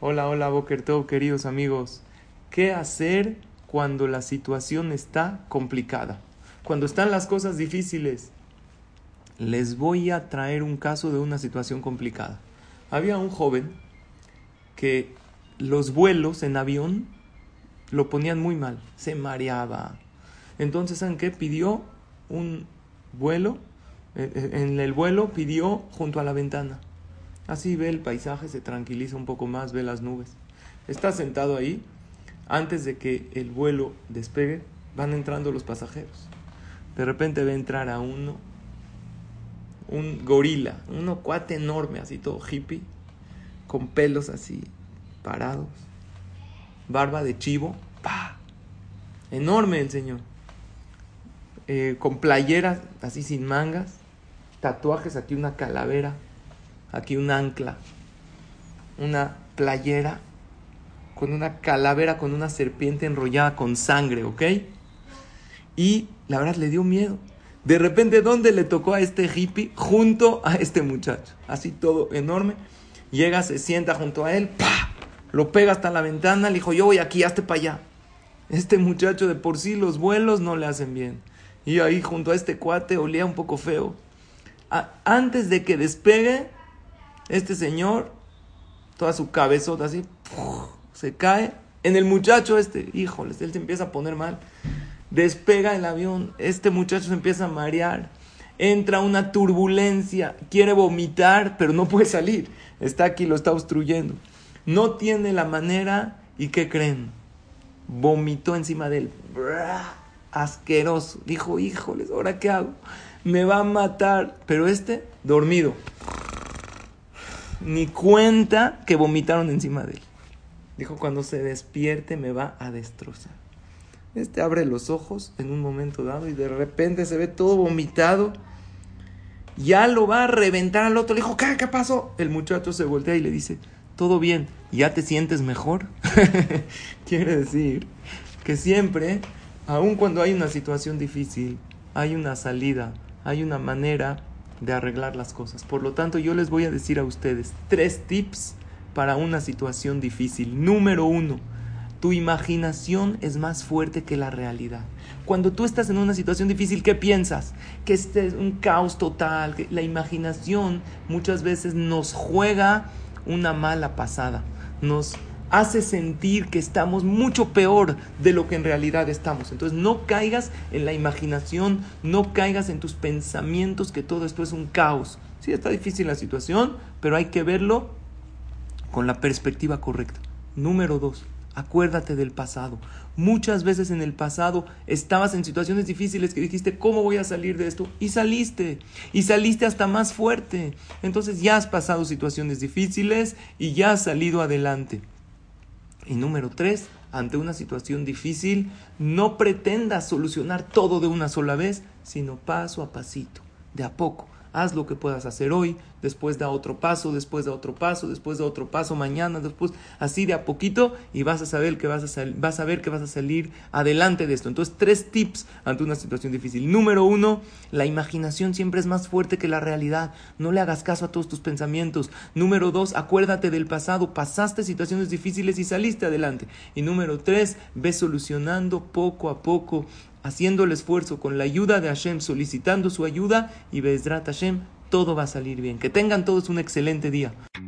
Hola, hola, Boker Tov, queridos amigos. ¿Qué hacer cuando la situación está complicada? Cuando están las cosas difíciles. Les voy a traer un caso de una situación complicada. Había un joven que los vuelos en avión lo ponían muy mal, se mareaba, entonces, ¿saben qué? Pidió un vuelo, eh, eh, en el vuelo pidió junto a la ventana. Así ve el paisaje, se tranquiliza un poco más, ve las nubes. Está sentado ahí, antes de que el vuelo despegue, van entrando los pasajeros. De repente ve entrar a uno, un gorila, uno cuate enorme, así todo hippie, con pelos así parados, barba de chivo, ¡pa! Enorme el señor. Eh, con playeras así sin mangas, tatuajes, aquí una calavera, aquí un ancla, una playera con una calavera, con una serpiente enrollada con sangre, ¿ok? Y la verdad le dio miedo. De repente, ¿dónde le tocó a este hippie? Junto a este muchacho. Así todo enorme. Llega, se sienta junto a él, ¡pa! Lo pega hasta la ventana, le dijo, yo voy aquí, hazte para allá. Este muchacho de por sí los vuelos no le hacen bien. Y ahí junto a este cuate olía un poco feo. antes de que despegue, este señor, toda su cabezota así, se cae en el muchacho este. Híjoles, él se empieza a poner mal. Despega el avión, este muchacho se empieza a marear. Entra una turbulencia, quiere vomitar, pero no puede salir. Está aquí, lo está obstruyendo. No tiene la manera, ¿y qué creen? Vomitó encima de él asqueroso. Dijo, híjoles, ¿ahora qué hago? Me va a matar. Pero este, dormido. Ni cuenta que vomitaron encima de él. Dijo, cuando se despierte me va a destrozar. Este abre los ojos en un momento dado y de repente se ve todo vomitado. Ya lo va a reventar al otro. Le dijo, ¿qué, qué pasó? El muchacho se voltea y le dice, todo bien, ¿ya te sientes mejor? Quiere decir que siempre Aun cuando hay una situación difícil, hay una salida, hay una manera de arreglar las cosas. Por lo tanto, yo les voy a decir a ustedes tres tips para una situación difícil. Número uno, tu imaginación es más fuerte que la realidad. Cuando tú estás en una situación difícil, ¿qué piensas? Que este es un caos total, la imaginación muchas veces nos juega una mala pasada, nos hace sentir que estamos mucho peor de lo que en realidad estamos. Entonces no caigas en la imaginación, no caigas en tus pensamientos que todo esto es un caos. Sí, está difícil la situación, pero hay que verlo con la perspectiva correcta. Número dos, acuérdate del pasado. Muchas veces en el pasado estabas en situaciones difíciles que dijiste, ¿cómo voy a salir de esto? Y saliste, y saliste hasta más fuerte. Entonces ya has pasado situaciones difíciles y ya has salido adelante. Y número tres, ante una situación difícil, no pretendas solucionar todo de una sola vez, sino paso a pasito, de a poco haz lo que puedas hacer hoy, después da otro paso, después da otro paso, después da otro paso mañana, después así de a poquito y vas a saber que vas a, vas a que vas a salir adelante de esto. Entonces, tres tips ante una situación difícil. Número uno, la imaginación siempre es más fuerte que la realidad. No le hagas caso a todos tus pensamientos. Número dos, acuérdate del pasado. Pasaste situaciones difíciles y saliste adelante. Y número tres, ve solucionando poco a poco haciendo el esfuerzo con la ayuda de Hashem, solicitando su ayuda y Bezrat Hashem, todo va a salir bien. Que tengan todos un excelente día.